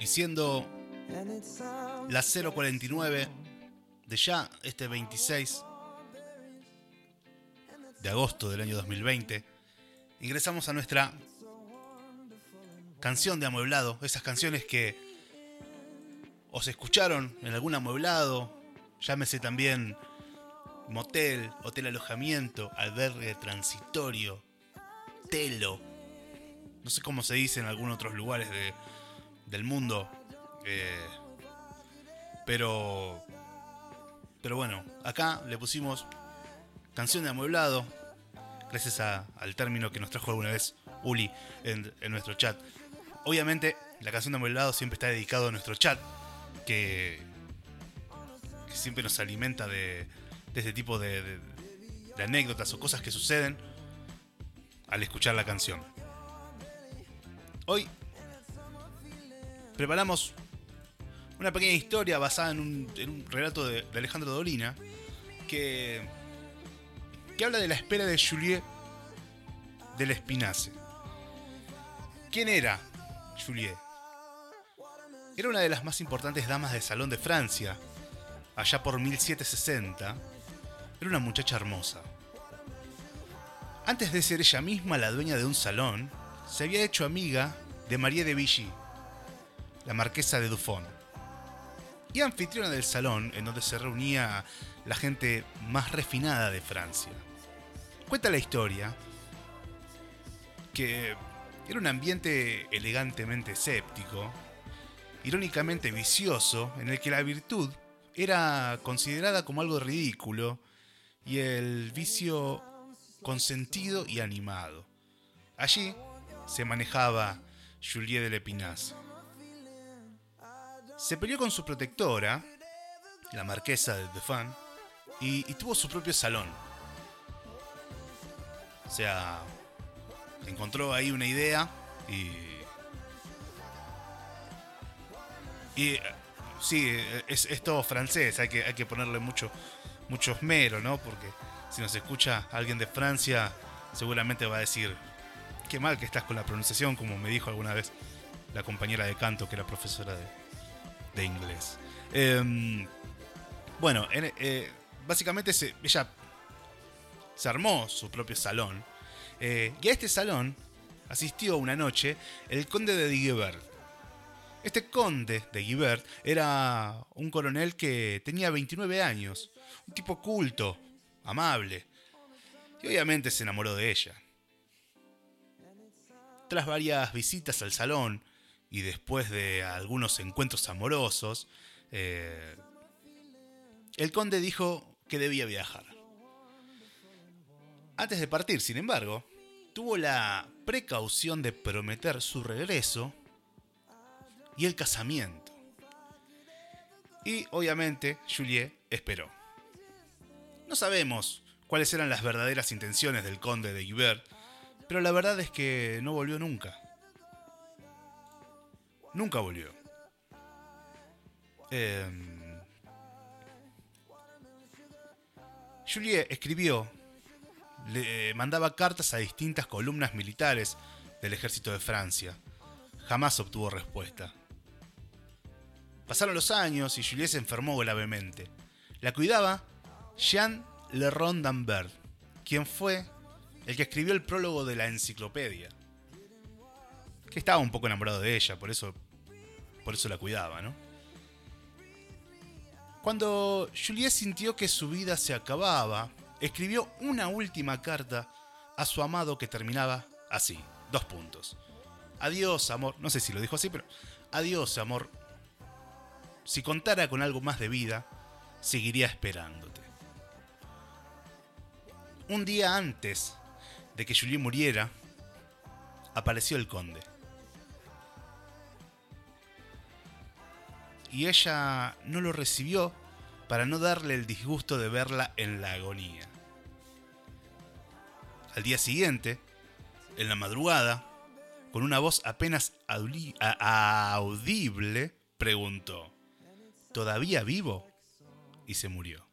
Y siendo las 0.49 de ya este 26 de agosto del año 2020, ingresamos a nuestra canción de amueblado, esas canciones que os escucharon en algún amueblado, llámese también motel, hotel alojamiento, albergue transitorio, telo, no sé cómo se dice en algunos otros lugares de- del mundo, eh, pero pero bueno, acá le pusimos canción de amueblado, gracias al término que nos trajo alguna vez Uli en, en nuestro chat. Obviamente, la canción de amueblado siempre está dedicado a nuestro chat, que, que siempre nos alimenta de, de este tipo de anécdotas o cosas que suceden al escuchar la canción. Hoy preparamos una pequeña historia basada en un, en un relato de, Alejandro Dolina que, que habla de la espera de Juliet del Espinace. ¿Quién era Juliet? Era una de las más importantes damas de salón de Francia, allá por 1760. Era una muchacha hermosa. Antes de ser ella misma la dueña de un salón, se había hecho amiga de Marie de Vichy, la marquesa de Dufon y anfitriona del salón en donde se reunía la gente más refinada de Francia. Cuenta la historia que era un ambiente elegantemente escéptico, irónicamente vicioso, en el que la virtud era considerada como algo ridículo y el vicio consentido y animado. Allí se manejaba Juliet de Lepinasse. Se peleó con su protectora, la marquesa de Defan, y, tuvo su propio salón. O sea, encontró ahí una idea y. Y. eh, Sí, es, es todo francés, hay que, hay que ponerle mucho, mucho esmero, ¿no? Porque si nos escucha alguien de Francia, seguramente va a decir: Qué mal que estás con la pronunciación, como me dijo alguna vez la compañera de canto, que era profesora de, de inglés. Em, bueno, en- eh, básicamente se- ella se armó su propio salón. eh, y a este salón asistió una noche el conde de Guibert. Este conde de Guibert era un coronel que tenía 29 años, un tipo culto, amable, y obviamente se enamoró de ella. Tras varias visitas al salón y después de algunos encuentros amorosos, eh, el conde dijo que debía viajar. Antes de partir, sin embargo, tuvo la precaución de prometer su regreso y el casamiento. Y obviamente Juliet esperó. No sabemos cuáles eran las verdaderas intenciones del conde de Guibert, pero la verdad es que no volvió nunca. Nunca volvió. Em, Juliet escribió, le mandaba cartas a distintas columnas militares del ejército de Francia. Jamás obtuvo respuesta. Pasaron los años y Juliet se enfermó gravemente. La cuidaba Jean Leron d'Ambert, quien fue el que escribió el prólogo de la enciclopedia. Que estaba un poco enamorado de ella, por eso, por eso la cuidaba, ¿no? Cuando Juliet sintió que su vida se acababa, escribió una última carta a su amado que terminaba así, dos puntos. Adiós, amor. No sé si lo dijo así, pero adiós, amor. Si contara con algo más de vida, seguiría esperándote. Un día antes de que Juliet muriera, apareció el conde. Y ella no lo recibió para no darle el disgusto de verla en la agonía. Al día siguiente, en la madrugada, con una voz apenas audible, preguntó, ¿todavía vivo? Y se murió.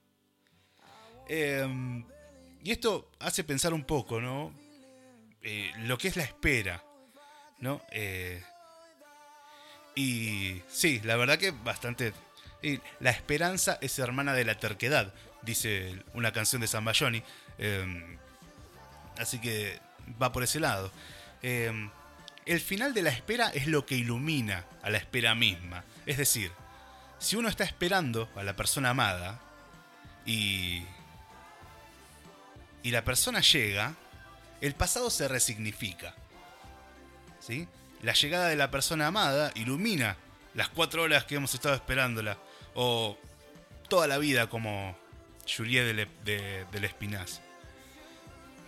Em, y esto hace pensar un poco, ¿no? eh, lo que es la espera, ¿no? Eh, y sí, la verdad que bastante... y la esperanza es hermana de la terquedad, dice una canción de San Bayoni. Eh, así que va por ese lado. Eh, el final de la espera es lo que ilumina a la espera misma. Es decir, si uno está esperando a la persona amada y, y la persona llega, el pasado se resignifica. ¿Sí? La llegada de la persona amada ilumina las cuatro horas que hemos estado esperándola. O toda la vida como Juliet del de, de Espinaz.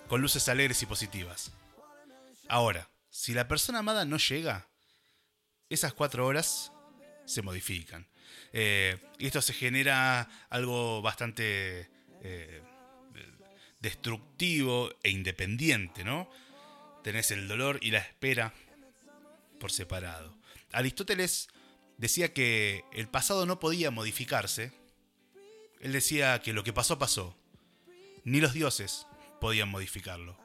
Con luces alegres y positivas. Ahora, si la persona amada no llega, esas cuatro horas se modifican. Eh, y esto se genera algo bastante eh, destructivo e independiente, ¿no? Tenés el dolor y la espera por separado. Aristóteles decía que el pasado no podía modificarse. Él decía que lo que pasó pasó. Ni los dioses podían modificarlo.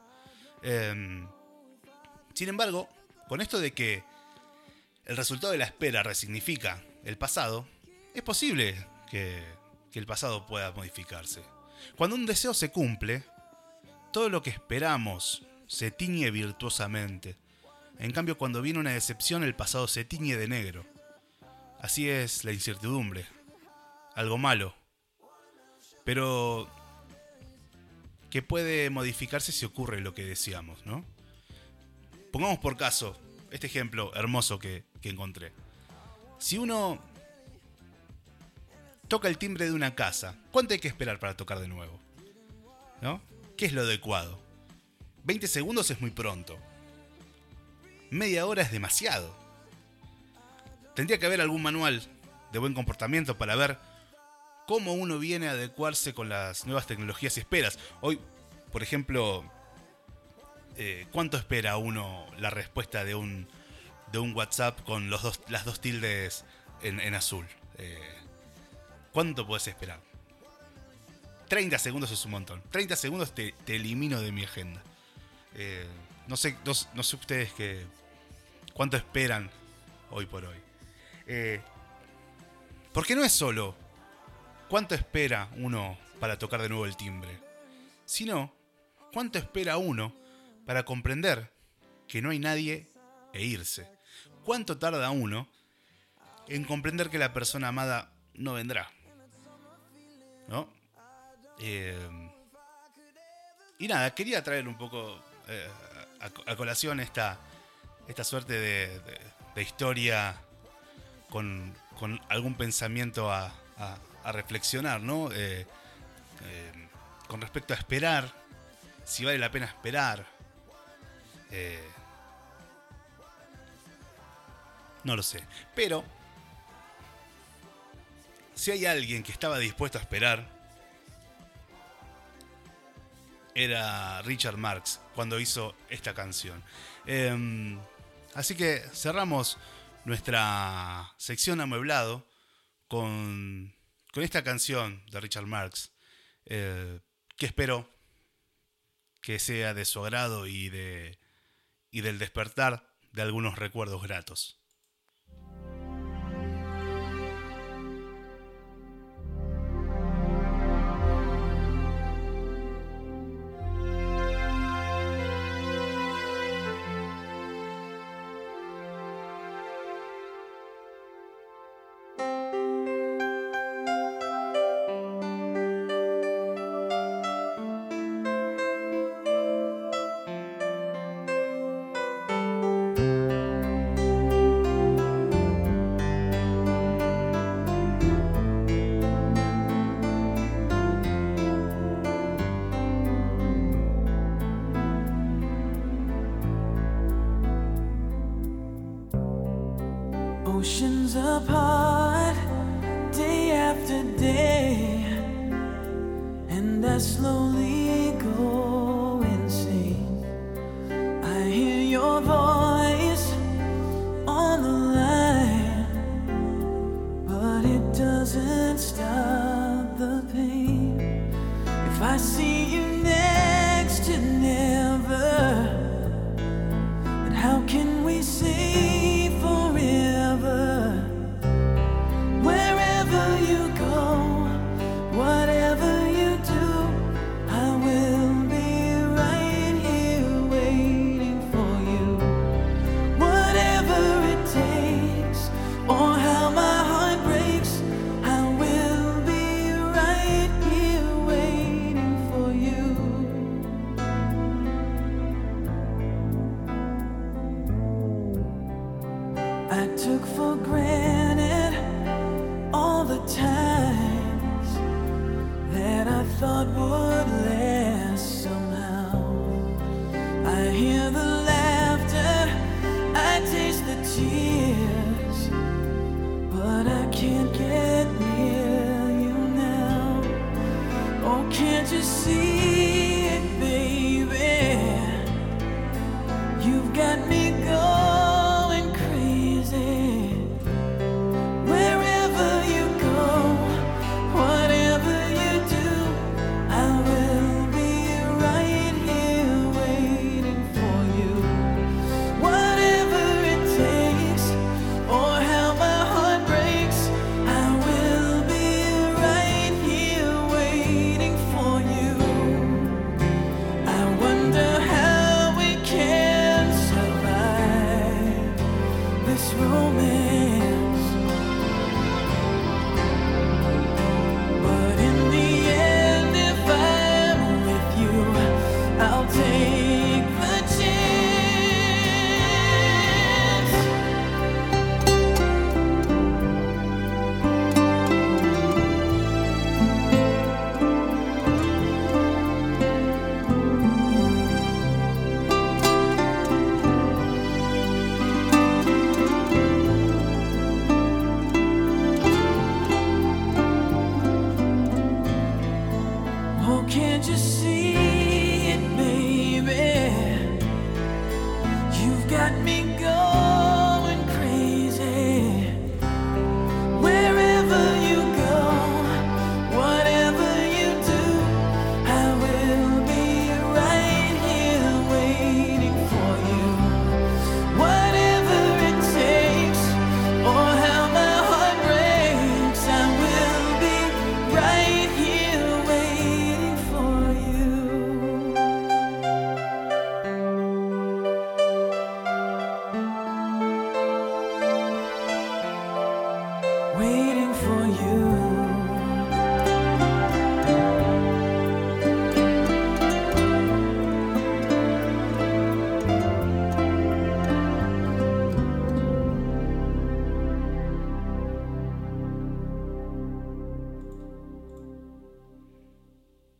Eh, sin embargo, con esto de que el resultado de la espera resignifica el pasado, es posible que, el pasado pueda modificarse. Cuando un deseo se cumple, todo lo que esperamos se tiñe virtuosamente. En cambio, cuando viene una decepción, el pasado se tiñe de negro. Así es la incertidumbre. Algo malo. Pero que puede modificarse si ocurre lo que deseamos, ¿no? Pongamos por caso este ejemplo hermoso que, que encontré. Si uno toca el timbre de una casa, ¿cuánto hay que esperar para tocar de nuevo? ¿No? ¿Qué es lo adecuado? 20 segundos es muy pronto. Media hora es demasiado. Tendría que haber algún manual de buen comportamiento para ver cómo uno viene a adecuarse con las nuevas tecnologías y esperas. Hoy, por ejemplo, eh, ¿cuánto espera uno la respuesta de un, de un WhatsApp con los dos, las dos tildes en, en azul? Eh, ¿Cuánto puedes esperar? 30 segundos es un montón. 30 segundos te, te elimino de mi agenda. Eh, no, sé, no, sé ustedes que, cuánto esperan hoy por hoy. Eh, porque no es solo cuánto espera uno para tocar de nuevo el timbre, sino cuánto espera uno para comprender que no hay nadie e irse. ¿Cuánto tarda uno en comprender que la persona amada no vendrá? ¿No? Eh, y nada, quería traer un poco eh, a, colación esta, esta suerte de, de, historia con, algún pensamiento a, reflexionar, ¿no? Eh, con respecto a esperar, si vale la pena esperar, no lo sé. Pero, si hay alguien que estaba dispuesto a esperar, era Richard Marx cuando hizo esta canción. Eh, así que cerramos nuestra sección amueblado con, con esta canción de Richard Marx, eh, que espero que sea de su agrado y de y del despertar de algunos recuerdos gratos. Oceans apart, day after day, and I slowly go insane. I hear your voice on the line, but it doesn't stop the pain. If I see you next to never, this romance.